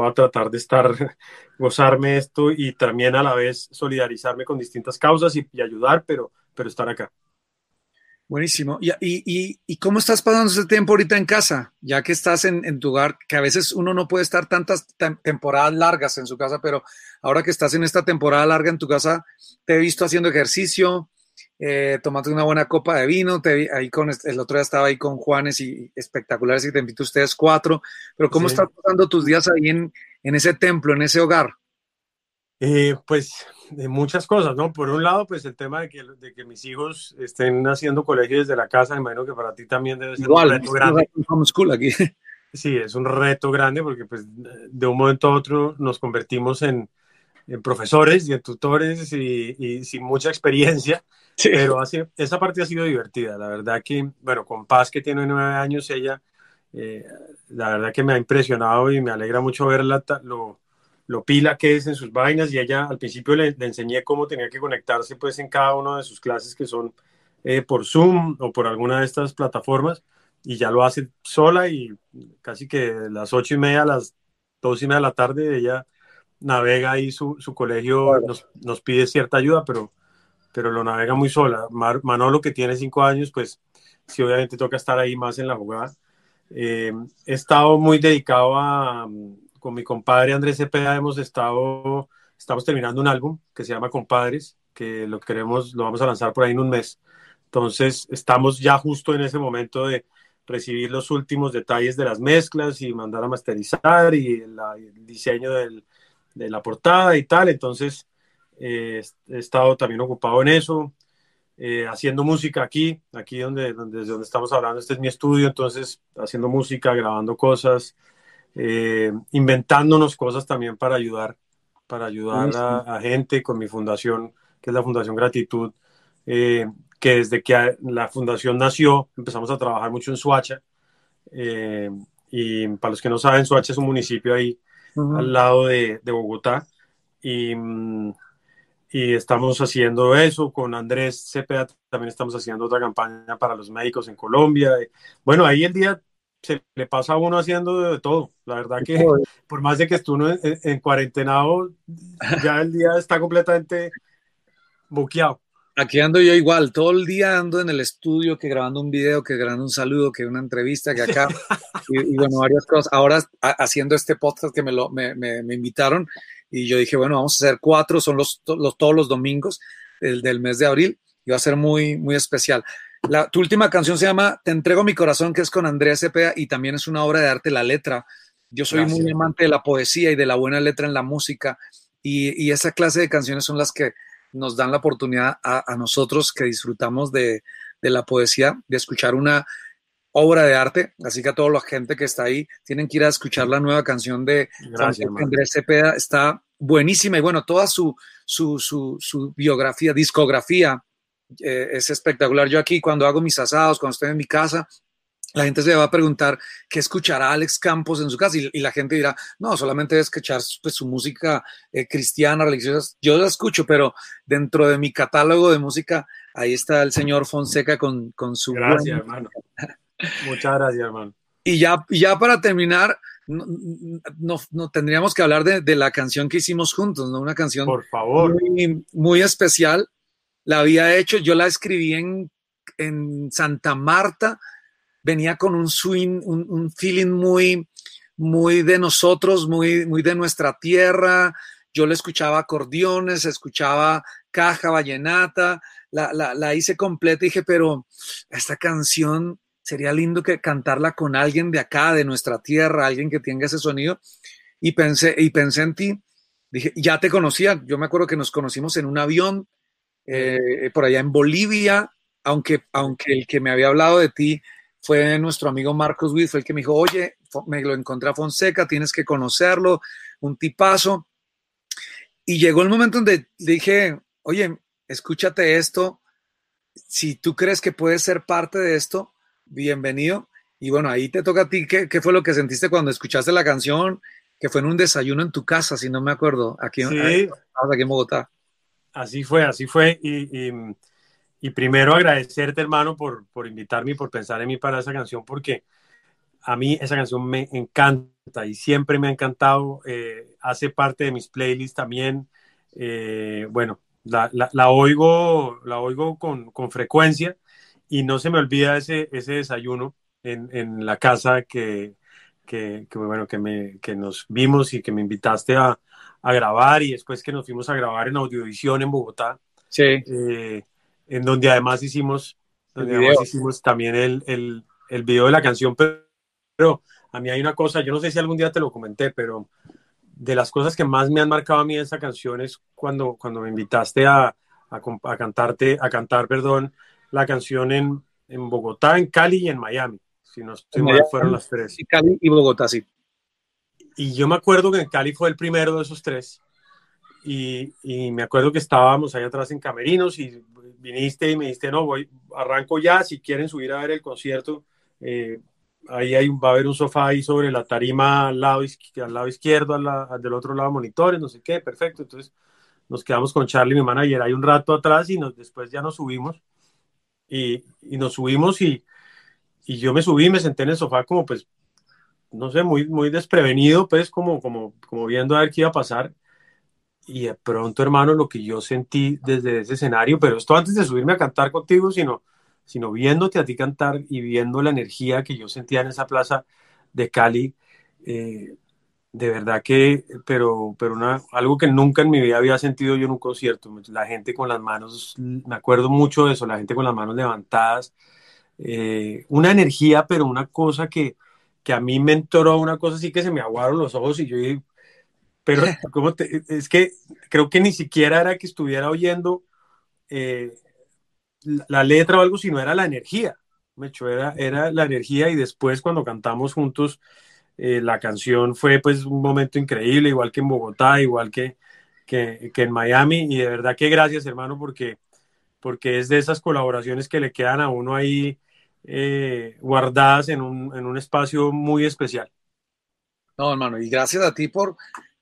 Speaker 3: voy a tratar de estar, gozarme esto y también a la vez solidarizarme con distintas causas y, ayudar, pero, pero estar acá.
Speaker 1: Buenísimo. ¿Y, y, y cómo estás pasando ese tiempo ahorita en casa? Ya que estás en, en, tu hogar, que a veces uno no puede estar tantas temporadas largas en su casa, pero ahora que estás en esta temporada larga en tu casa, te he visto haciendo ejercicio, eh, tomando una buena copa de vino, te ahí con, el otro día estaba ahí con Juanes y espectaculares y te invito a ustedes cuatro, pero ¿cómo sí. estás pasando tus días ahí en, en ese templo, en ese hogar?
Speaker 3: Eh, pues de muchas cosas, ¿no? Por un lado, pues el tema de que, de que mis hijos estén haciendo colegio desde la casa, imagino que para ti también debe ser
Speaker 1: Igual,
Speaker 3: un reto grande.
Speaker 1: Aquí.
Speaker 3: Sí, es un reto grande porque pues de un momento a otro nos convertimos en, en profesores y en tutores y, y sin mucha experiencia, sí. pero así, esa parte ha sido divertida. La verdad que, bueno, con Paz que tiene nueve años, ella, eh, la verdad que me ha impresionado y me alegra mucho verla, lo, lo pila que es en sus vainas y ella al principio le, le, enseñé cómo tenía que conectarse pues en cada una de sus clases que son eh, por Zoom o por alguna de estas plataformas y ya lo hace sola y casi que las ocho y media, las dos y media de la tarde ella navega ahí su, su colegio, bueno. nos, nos, pide cierta ayuda, pero, pero lo navega muy sola. Mar, Manolo que tiene cinco años, pues sí obviamente toca estar ahí más en la jugada. Eh, he estado muy dedicado a con mi compadre Andrés Cepeda hemos estado, estamos terminando un álbum que se llama Compadres, que lo queremos, lo vamos a lanzar por ahí en un mes. Entonces, estamos ya justo en ese momento de recibir los últimos detalles de las mezclas y mandar a masterizar y la, el diseño del, de la portada y tal. Entonces, eh, he estado también ocupado en eso, eh, haciendo música aquí, aquí donde, donde, desde donde estamos hablando, este es mi estudio, entonces haciendo música, grabando cosas, eh, inventándonos cosas también para ayudar, para ayudar a, a, gente con mi fundación, que es la Fundación Gratitud, eh, que desde que la fundación nació empezamos a trabajar mucho en Suacha. Eh, y para los que no saben, Suacha es un municipio ahí uh -huh. al lado de, de Bogotá. Y, y, estamos haciendo eso con Andrés Cepeda, también estamos haciendo otra campaña para los médicos en Colombia. Bueno, ahí el día se le pasa a uno haciendo de todo. La verdad que por más de que estuvo en, en, en cuarentenado, ya el día está completamente buqueado.
Speaker 1: Aquí ando yo igual, todo el día ando en el estudio, que grabando un video, que grabando un saludo, que una entrevista, que acá, y, y, bueno, varias cosas. Ahora a, haciendo este podcast que me, lo, me, me, me, invitaron, y yo dije, bueno, vamos a hacer cuatro, son los, los todos los domingos del, del mes de abril, y va a ser muy, muy especial. La, tu última canción se llama Te entrego mi corazón, que es con Andrea Cepeda, y también es una obra de arte, la letra. Yo soy Gracias. muy amante de la poesía y de la buena letra en la música, y, y esa clase de canciones son las que nos dan la oportunidad a, a nosotros que disfrutamos de, de, la poesía, de escuchar una obra de arte. Así que a toda la gente que está ahí tienen que ir a escuchar la nueva canción de
Speaker 3: Gracias,
Speaker 1: Andrés Cepeda. Está buenísima y bueno, toda su, su, su, su biografía, discografía eh, es espectacular. Yo aquí cuando hago mis asados, cuando estoy en mi casa, la gente se va a preguntar qué escuchará Alex Campos en su casa y, y la gente dirá, no, solamente debe escuchar pues, su música eh, cristiana, religiosa. Yo la escucho, pero dentro de mi catálogo de música, ahí está el señor Fonseca con, con su...
Speaker 3: Gracias, hermano. Muchas gracias, hermano.
Speaker 1: Y ya, ya para terminar, no, no, no tendríamos que hablar de, de, la canción que hicimos juntos, ¿no? Una canción
Speaker 3: Por favor.
Speaker 1: Muy, muy especial. La había hecho, yo la escribí en, en Santa Marta, venía con un swing, un, un, feeling muy, muy de nosotros, muy, muy de nuestra tierra. Yo le escuchaba acordeones, escuchaba caja, vallenata, la, la, la hice completa y dije, pero esta canción sería lindo que cantarla con alguien de acá, de nuestra tierra, alguien que tenga ese sonido. Y pensé, y pensé en ti, dije, ya te conocía, yo me acuerdo que nos conocimos en un avión eh, por allá en Bolivia, aunque, aunque el que me había hablado de ti fue nuestro amigo Marcos Witt, fue el que me dijo, oye, me lo encontré a Fonseca, tienes que conocerlo, un tipazo. Y llegó el momento donde dije, oye, escúchate esto, si tú crees que puedes ser parte de esto, bienvenido. Y bueno, ahí te toca a ti, ¿qué, qué fue lo que sentiste cuando escuchaste la canción? Que fue en un desayuno en tu casa, si no me acuerdo, aquí,
Speaker 3: Sí.
Speaker 1: aquí en Bogotá.
Speaker 3: Así fue, así fue. Y, y, y primero agradecerte, hermano, por, por invitarme y por pensar en mí para esa canción, porque a mí esa canción me encanta y siempre me ha encantado. eh, hace parte de mis playlists también. Eh, bueno, la, la, la, oigo, la oigo con, con, frecuencia y no se me olvida ese, ese desayuno en, en la casa que, que, que, bueno, que, me, que nos vimos y que me invitaste a, a grabar y después que nos fuimos a grabar en Audiovisión en Bogotá.
Speaker 1: Sí.
Speaker 3: Eh, en donde además hicimos, donde además hicimos también el, el, el, video de la canción, pero, pero, a mí hay una cosa, yo no sé si algún día te lo comenté, pero de las cosas que más me han marcado a mí esa canción es cuando, cuando me invitaste a, a, a cantarte, a cantar, perdón, la canción en, en, Bogotá, en Cali y en Miami. Si no estoy mal, fueron las tres.
Speaker 1: Sí, Cali y Bogotá, sí.
Speaker 3: Y yo me acuerdo que en Cali fue el primero de esos tres. Y, y, me acuerdo que estábamos ahí atrás en Camerinos y viniste y me dijiste, no, voy, arranco ya, si quieren subir a ver el concierto, eh, ahí hay, va a haber un sofá ahí sobre la tarima al lado, al lado izquierdo, al, al del otro lado monitores, no sé qué, perfecto. Entonces nos quedamos con Charlie, mi manager, ahí un rato atrás y nos, después ya nos subimos. Y, y nos subimos y, y yo me subí, me senté en el sofá como pues, no sé, muy, muy desprevenido, pues como, como, como viendo a ver qué iba a pasar y de pronto, hermano, lo que yo sentí desde ese escenario, pero esto antes de subirme a cantar contigo, sino, sino viéndote a ti cantar y viendo la energía que yo sentía en esa plaza de Cali, eh, de verdad que, pero, pero una, algo que nunca en mi vida había sentido yo en un concierto, la gente con las manos, me acuerdo mucho de eso, la gente con las manos levantadas, eh, una energía, pero una cosa que, que a mí me entró, una cosa así que se me aguaron los ojos y yo dije, pero ¿cómo te, es que creo que ni siquiera era que estuviera oyendo eh, la letra o algo, sino era la energía. Me echó, era, era la energía y después cuando cantamos juntos, eh, la canción fue pues un momento increíble, igual que en Bogotá, igual que, que, que, en Miami. Y de verdad que gracias, hermano, porque, porque es de esas colaboraciones que le quedan a uno ahí eh, guardadas en un, en un espacio muy especial.
Speaker 1: No, hermano, y gracias a ti por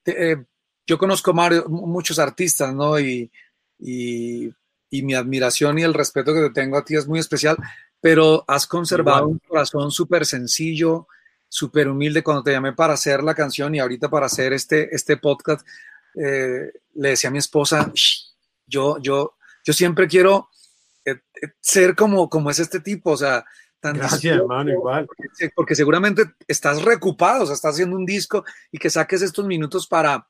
Speaker 1: eh, yo conozco Mario, muchos artistas, ¿no? Y, y, y, mi admiración y el respeto que te tengo a ti es muy especial, pero has conservado un corazón súper sencillo, súper humilde. Cuando te llamé para hacer la canción y ahorita para hacer este, este podcast, eh, le decía a mi esposa, yo, yo, yo siempre quiero eh, ser como, como es este tipo, o sea,
Speaker 3: Tan Gracias, hermano, igual.
Speaker 1: Porque, porque, seguramente estás recupado, o sea, estás haciendo un disco y que saques estos minutos para,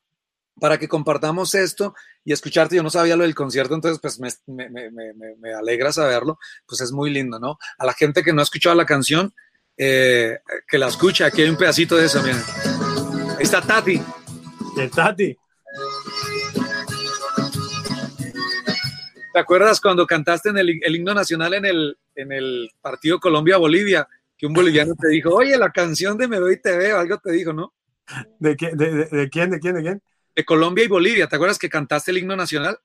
Speaker 1: para que compartamos esto y escucharte. Yo no sabía lo del concierto, entonces pues me, me, me, me alegra saberlo, pues es muy lindo, ¿no? A la gente que no ha escuchado la canción, eh, que la escuche, aquí hay un pedacito de eso, miren. Ahí está Tati.
Speaker 3: De Tati.
Speaker 1: ¿Te acuerdas cuando cantaste en el, el, himno nacional en el, en el partido Colombia-Bolivia? Que un boliviano te dijo, oye, la canción de Me Doy TV, algo te dijo, ¿no?
Speaker 3: ¿De, qué, de, de, de, quién? ¿De quién? ¿De quién?
Speaker 1: De Colombia y Bolivia. ¿Te acuerdas que cantaste el himno nacional?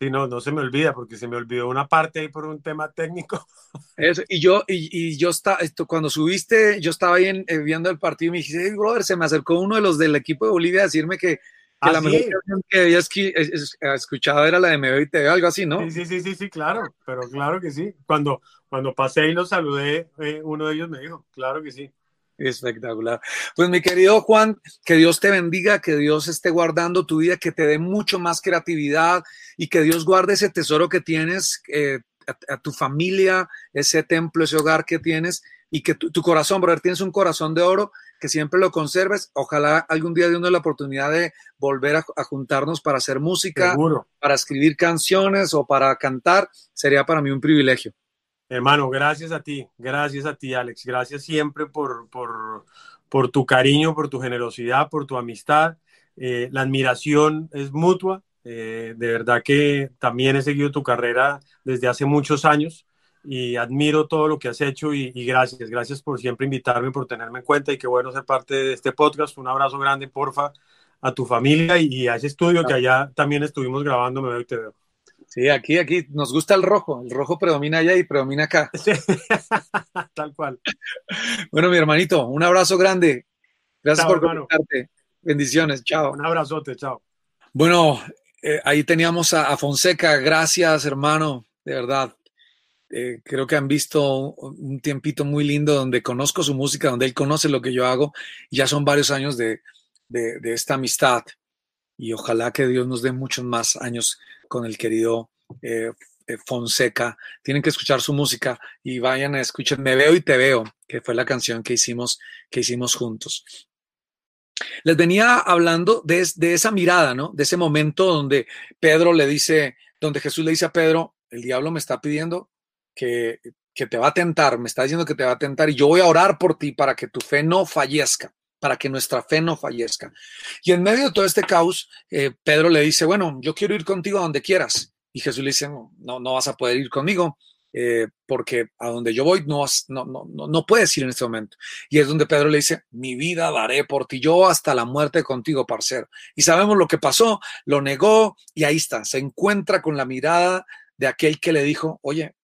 Speaker 3: Sí, no, no se me olvida porque se me olvidó una parte ahí por un tema técnico.
Speaker 1: Eso, y yo, y, y yo estaba, esto, cuando subiste, yo estaba ahí en, eh, viendo el partido y me dijiste, hey, brother, se me acercó uno de los del equipo de Bolivia a decirme que, que
Speaker 3: ¿Ah,
Speaker 1: la
Speaker 3: sí?
Speaker 1: mejor canción que había escuchado era la de Me Veo y Te Veo, algo así, ¿no?
Speaker 3: Sí, sí, sí, sí, sí, claro, pero claro que sí. Cuando, cuando pasé y los saludé, eh, uno de ellos me dijo, claro que sí.
Speaker 1: Espectacular. Pues mi querido Juan, que Dios te bendiga, que Dios esté guardando tu vida, que te dé mucho más creatividad y que Dios guarde ese tesoro que tienes, eh, a, a, tu familia, ese templo, ese hogar que tienes y que tu, tu, corazón, brother, tienes un corazón de oro, que siempre lo conserves. Ojalá algún día nos la oportunidad de volver a, a juntarnos para hacer música,
Speaker 3: Seguro.
Speaker 1: para escribir canciones o para cantar. Sería para mí un privilegio.
Speaker 3: Hermano, gracias a ti, gracias a ti, Alex. Gracias siempre por, por, por tu cariño, por tu generosidad, por tu amistad. Eh, la admiración es mutua. Eh, de verdad que también he seguido tu carrera desde hace muchos años y admiro todo lo que has hecho y, y, gracias, gracias por siempre invitarme, por tenerme en cuenta y qué bueno ser parte de este podcast. Un abrazo grande, porfa, a tu familia y, y a ese estudio que allá también estuvimos grabando, me veo y te veo.
Speaker 1: Sí, aquí, aquí nos gusta el rojo. El rojo predomina allá y predomina acá.
Speaker 3: Tal cual.
Speaker 1: Bueno, mi hermanito, un abrazo grande. Gracias por conectarte. Bendiciones, chao.
Speaker 3: Un abrazote, chao.
Speaker 1: Bueno, eh, ahí teníamos a, Fonseca. Gracias, hermano, de verdad. Eh, creo que han visto un tiempito muy lindo donde conozco su música, donde él conoce lo que yo hago. Ya son varios años de, de esta amistad y ojalá que Dios nos dé muchos más años con el querido eh, eh, Fonseca. Tienen que escuchar su música y vayan a escuchar Me veo y te veo, que fue la canción que hicimos, que hicimos juntos. Les venía hablando de, de esa mirada, ¿no? De ese momento donde Pedro le dice, donde Jesús le dice a Pedro, el diablo me está pidiendo que, que te va a tentar, me está diciendo que te va a tentar y yo voy a orar por ti para que tu fe no fallezca para que nuestra fe no fallezca. Y en medio de todo este caos, eh, Pedro le dice, bueno, yo quiero ir contigo a donde quieras. Y Jesús le dice, no, no, vas a poder ir conmigo. Eh, porque a donde yo voy no, no, no, no puedes ir en este momento. Y es donde Pedro le dice, mi vida daré por ti, yo hasta la muerte contigo, parcero. Y sabemos lo que pasó, lo negó y ahí está, se encuentra con la mirada de aquel que le dijo, oye,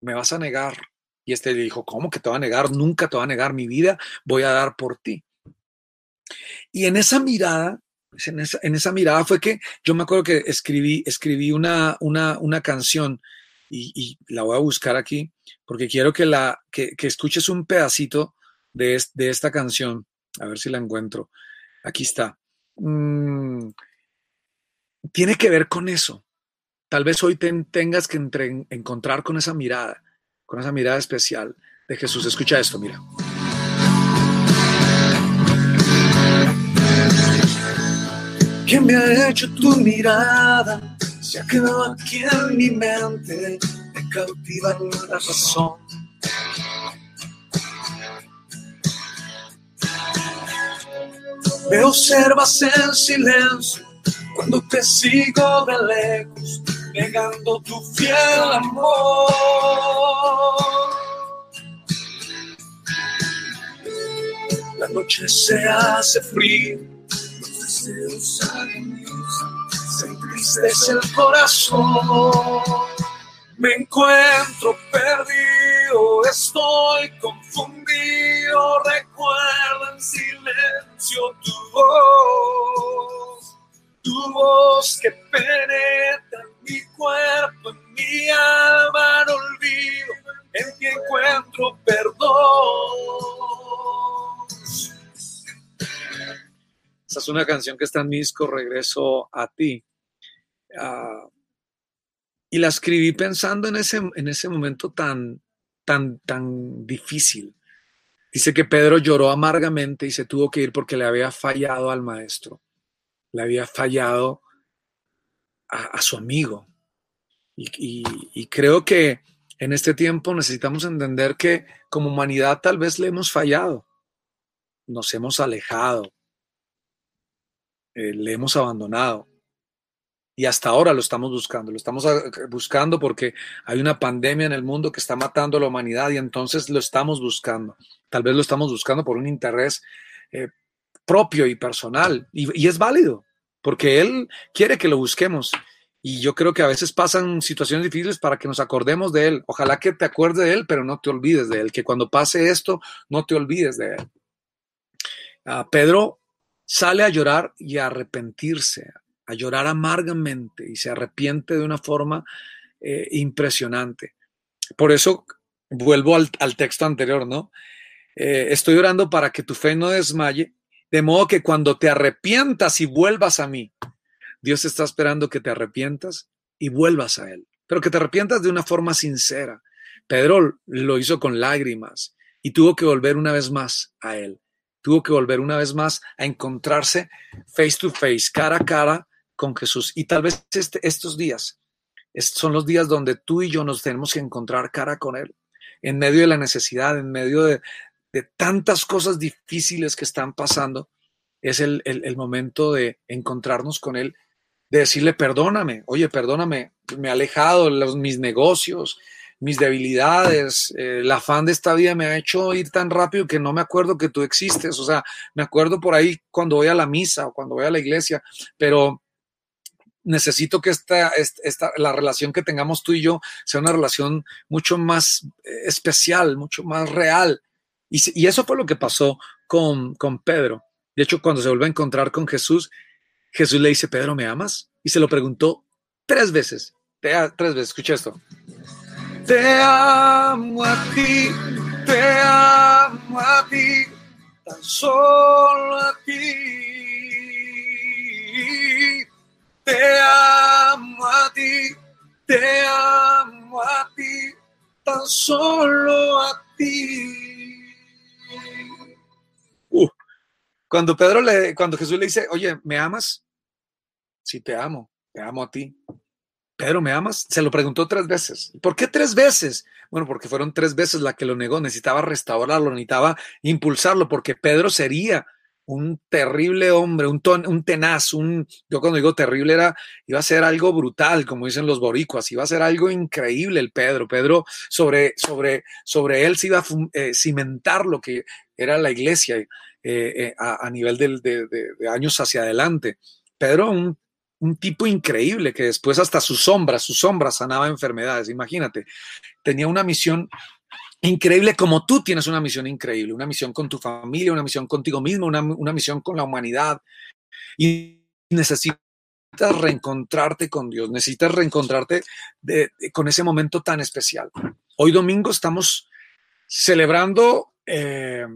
Speaker 1: me vas a negar, y este le dijo, ¿cómo que te va a negar? Nunca te va a negar mi vida, voy a dar por ti. Y en esa mirada, pues, en esa, en esa mirada fue que yo me acuerdo que escribí, escribí una, una, una canción y, la voy a buscar aquí porque quiero que, la, que, escuches un pedacito de, de, esta canción. A ver si la encuentro. Aquí está. Mm, tiene que ver con eso. Tal vez hoy tengas que encontrar con esa mirada con esa mirada especial de Jesús. Escucha esto, mira.
Speaker 2: ¿Quién me ha hecho tu mirada? Se ha quedado aquí en mi mente, me cautiva la razón. Me observas en silencio cuando te sigo de lejos negando tu fiel amor. La noche se hace frío, los deseos se entristece el corazón. Me encuentro perdido, estoy confundido, recuerda en silencio tu voz, tu voz que penetra mi cuerpo, mi alma olvido, en ti encuentro perdón.
Speaker 1: Esa es una canción que está en mi disco Regreso a ti. Ah, y la escribí pensando en ese, en ese momento tan, tan, tan difícil. Dice que Pedro lloró amargamente y se tuvo que ir porque le había fallado al maestro. Le había fallado a, su amigo. Y, creo que en este tiempo necesitamos entender que como humanidad tal vez le hemos fallado, nos hemos alejado, eh, le hemos abandonado. Y hasta ahora lo estamos buscando, lo estamos ah, buscando porque hay una pandemia en el mundo que está matando a la humanidad y entonces lo estamos buscando. Tal vez lo estamos buscando por un interés eh, propio y personal y es válido porque Él quiere que lo busquemos. Y yo creo que a veces pasan situaciones difíciles para que nos acordemos de Él. Ojalá que te acuerdes de Él, pero no te olvides de Él. Que cuando pase esto, no te olvides de Él. Ah, Pedro sale a llorar y a arrepentirse, a llorar amargamente y se arrepiente de una forma eh, impresionante. Por eso vuelvo al, texto anterior, ¿no? Eh, estoy orando para que tu fe no desmaye de modo que cuando te arrepientas y vuelvas a mí, Dios está esperando que te arrepientas y vuelvas a Él, pero que te arrepientas de una forma sincera. Pedro lo hizo con lágrimas y tuvo que volver una vez más a Él. Tuvo que volver una vez más a encontrarse face to face, cara a cara con Jesús. Y tal vez este, estos días son los días donde tú y yo nos tenemos que encontrar cara con Él, en medio de la necesidad, en medio de, de tantas cosas difíciles que están pasando, es el, momento de encontrarnos con Él, de decirle, perdóname, oye, perdóname, me he alejado, los, mis negocios, mis debilidades, eh, el afán de esta vida me ha hecho ir tan rápido que no me acuerdo que tú existes, o sea, me acuerdo por ahí cuando voy a la misa o cuando voy a la iglesia, pero necesito que esta, esta, la relación que tengamos tú y yo sea una relación mucho más eh, especial, mucho más real. Y, eso fue lo que pasó con, con Pedro. De hecho, cuando se vuelve a encontrar con Jesús, Jesús le dice, Pedro, ¿me amas? Y se lo preguntó tres veces. Tres veces, escucha esto. Te amo a ti, te amo a ti, tan solo a ti. Te amo a ti, te amo a ti, tan solo a ti. Cuando Pedro le, cuando Jesús le dice, oye, ¿me amas? Sí, te amo, te amo a ti. Pedro, ¿me amas? Se lo preguntó tres veces. ¿Por qué tres veces? Bueno, porque fueron tres veces la que lo negó. Necesitaba restaurarlo, necesitaba impulsarlo, porque Pedro sería un terrible hombre, un, un tenaz, un, yo cuando digo terrible era, iba a ser algo brutal, como dicen los boricuas, iba a ser algo increíble el Pedro. Pedro, sobre, sobre, sobre él se iba a eh, cimentar lo que era la iglesia eh, eh, a, nivel de, de años hacia adelante. Pedro, un tipo increíble que después hasta su sombra, su sombra sanaba enfermedades. Imagínate, tenía una misión increíble como tú tienes una misión increíble, una misión con tu familia, una misión contigo mismo, una, misión con la humanidad. Y necesitas reencontrarte con Dios, necesitas reencontrarte con ese momento tan especial. Hoy domingo estamos celebrando, eh,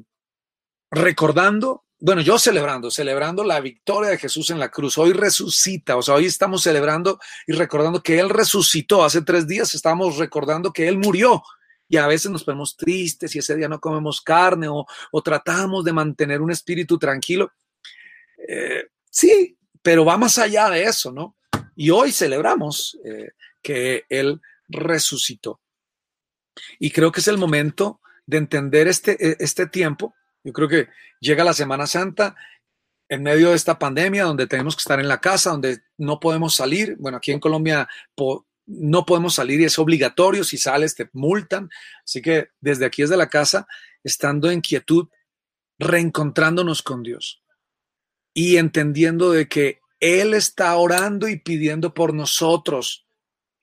Speaker 1: recordando bueno, yo celebrando, celebrando la victoria de Jesús en la cruz. Hoy resucita, o sea, hoy estamos celebrando y recordando que Él resucitó. Hace tres días estábamos recordando que Él murió. Y a veces nos ponemos tristes y ese día no comemos carne o, tratamos de mantener un espíritu tranquilo. Eh, sí, pero va más allá de eso, ¿no? Y hoy celebramos eh, que Él resucitó. Y creo que es el momento de entender este, este tiempo yo creo que llega la Semana Santa en medio de esta pandemia donde tenemos que estar en la casa, donde no podemos salir. Bueno, aquí en Colombia no podemos salir y es obligatorio. Si sales te multan. Así que desde aquí, desde la casa, estando en quietud, reencontrándonos con Dios y entendiendo de que Él está orando y pidiendo por nosotros.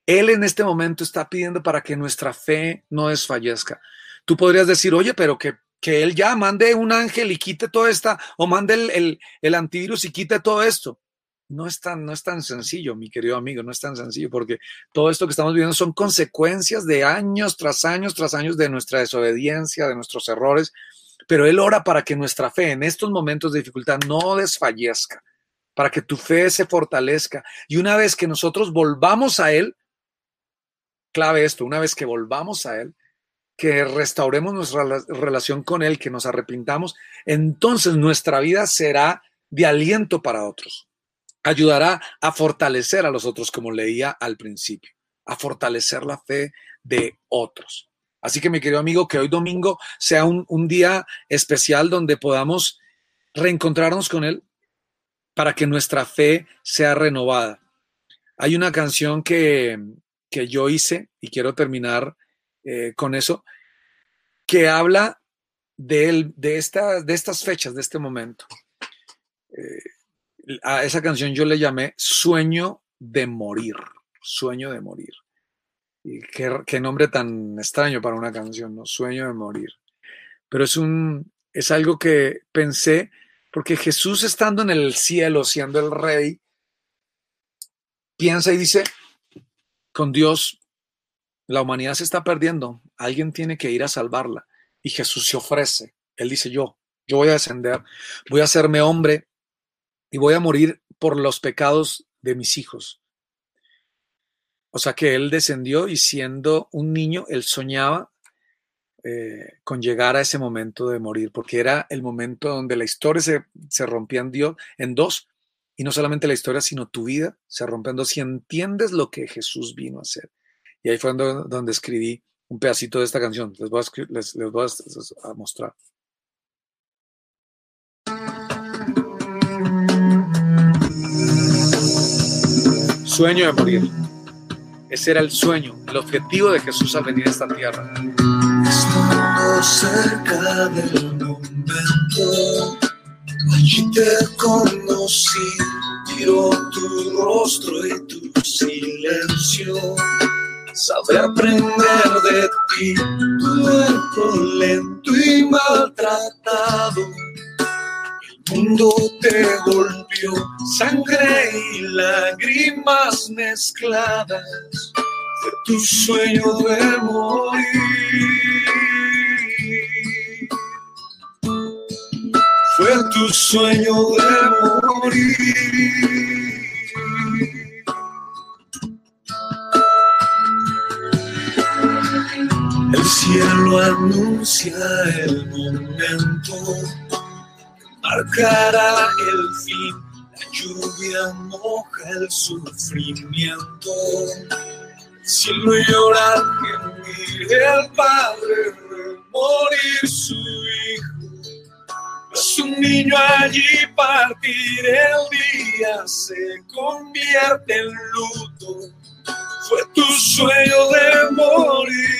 Speaker 1: Él en este momento está pidiendo para que nuestra fe no desfallezca. Tú podrías decir, oye, pero que que él ya mande un ángel y quite todo esta, o mande el, el, antivirus y quite todo esto. No es, tan, no es tan sencillo, mi querido amigo, no es tan sencillo, porque todo esto que estamos viviendo son consecuencias de años tras años tras años de nuestra desobediencia, de nuestros errores, pero Él ora para que nuestra fe en estos momentos de dificultad no desfallezca, para que tu fe se fortalezca. Y una vez que nosotros volvamos a Él, clave esto, una vez que volvamos a Él, que restauremos nuestra relación con Él, que nos arrepintamos, entonces nuestra vida será de aliento para otros. Ayudará a fortalecer a los otros, como leía al principio, a fortalecer la fe de otros. Así que mi querido amigo, que hoy domingo sea un, día especial donde podamos reencontrarnos con Él para que nuestra fe sea renovada. Hay una canción que, que yo hice y quiero terminar eh, con eso, que habla de, de, esta, de estas fechas, de este momento. Eh, a esa canción yo le llamé Sueño de Morir, Sueño de Morir. Y qué, nombre tan extraño para una canción, ¿no? Sueño de Morir. Pero es, un, es algo que pensé, porque Jesús estando en el cielo, siendo el rey, piensa y dice, con Dios la humanidad se está perdiendo, alguien tiene que ir a salvarla. Y Jesús se ofrece. Él dice, yo, yo voy a descender, voy a hacerme hombre y voy a morir por los pecados de mis hijos. O sea que él descendió y siendo un niño, él soñaba eh, con llegar a ese momento de morir, porque era el momento donde la historia se, se rompía en, en dos, y no solamente la historia, sino tu vida se rompe en dos, si entiendes lo que Jesús vino a hacer. Y ahí fue donde, escribí un pedacito de esta canción. Les voy a, mostrar. Sueño de morir. Ese era el sueño, el objetivo de Jesús al venir a esta tierra.
Speaker 2: Estando cerca del momento, allí te conocí miro tu rostro y tu silencio. Sabré aprender de ti, tu cuerpo lento y maltratado. El mundo te golpeó, sangre y lágrimas mezcladas. Fue tu sueño de morir. Fue tu sueño de morir. El cielo anuncia el momento, marcará el fin, la lluvia moja el sufrimiento. El cielo llora, gemir el padre morir su hijo. Es un niño allí partir el día, se convierte en luto. Fue tu sueño de morir.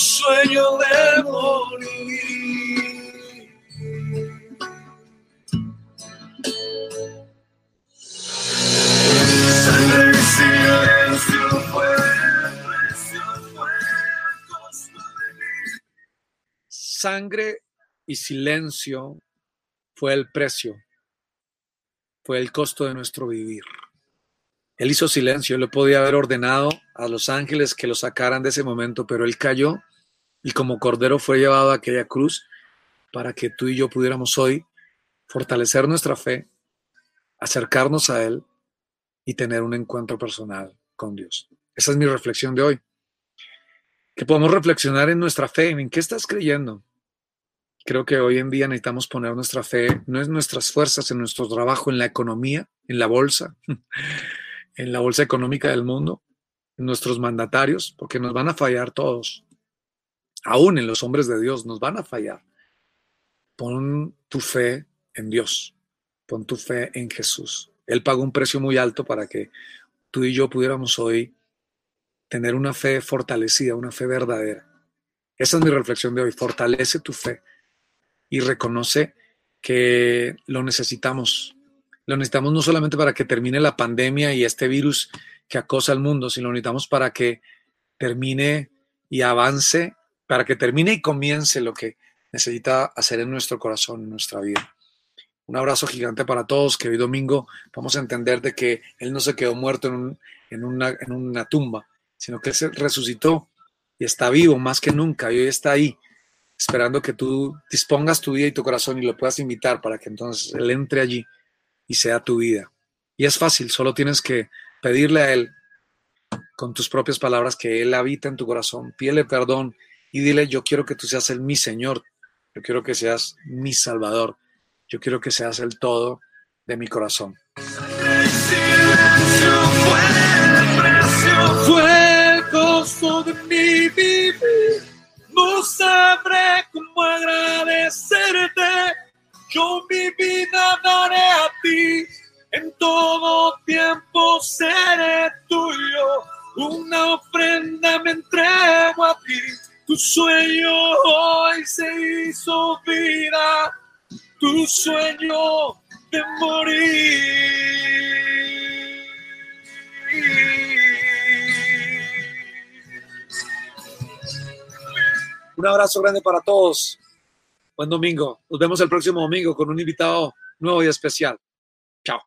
Speaker 2: Sueño de morir. Sangre y silencio fue el precio, fue el costo de mi
Speaker 1: Sangre y silencio fue el precio, fue el costo de nuestro vivir. Él hizo silencio, él le podía haber ordenado a los ángeles que lo sacaran de ese momento, pero él cayó y como cordero fue llevado a aquella cruz para que tú y yo pudiéramos hoy fortalecer nuestra fe, acercarnos a Él y tener un encuentro personal con Dios. Esa es mi reflexión de hoy. Que podamos reflexionar en nuestra fe, en qué estás creyendo. Creo que hoy en día necesitamos poner nuestra fe, no es nuestras fuerzas en nuestro trabajo, en la economía, en la bolsa, en la bolsa económica del mundo, en nuestros mandatarios, porque nos van a fallar todos. Aún en los hombres de Dios nos van a fallar. Pon tu fe en Dios, pon tu fe en Jesús. Él pagó un precio muy alto para que tú y yo pudiéramos hoy tener una fe fortalecida, una fe verdadera. Esa es mi reflexión de hoy. Fortalece tu fe y reconoce que lo necesitamos. Lo necesitamos no solamente para que termine la pandemia y este virus que acosa al mundo, sino lo necesitamos para que termine y avance, para que termine y comience lo que necesita hacer en nuestro corazón, en nuestra vida. Un abrazo gigante para todos, que hoy domingo vamos a entender de que Él no se quedó muerto en, un- en una, una tumba, sino que se resucitó y está vivo más que nunca y hoy está ahí, esperando que tú dispongas tu vida y tu corazón y lo puedas invitar para que entonces Él entre allí y sea tu vida. Y es fácil, solo tienes que pedirle a Él con tus propias palabras que Él habita en tu corazón, pídele perdón y dile, yo quiero que tú seas el mi Señor, yo quiero que seas mi Salvador, yo quiero que seas el todo de mi corazón.
Speaker 2: fue el costo de mi vivir. No sabré cómo agradecerte. Yo mi vida daré a ti. En todo tiempo seré tuyo. Una ofrenda me entrego a ti. Tu sueño hoy se hizo vida. Tu sueño de morir.
Speaker 1: Un abrazo grande para todos. Buen domingo. Nos vemos el próximo domingo con un invitado nuevo y especial. Chao.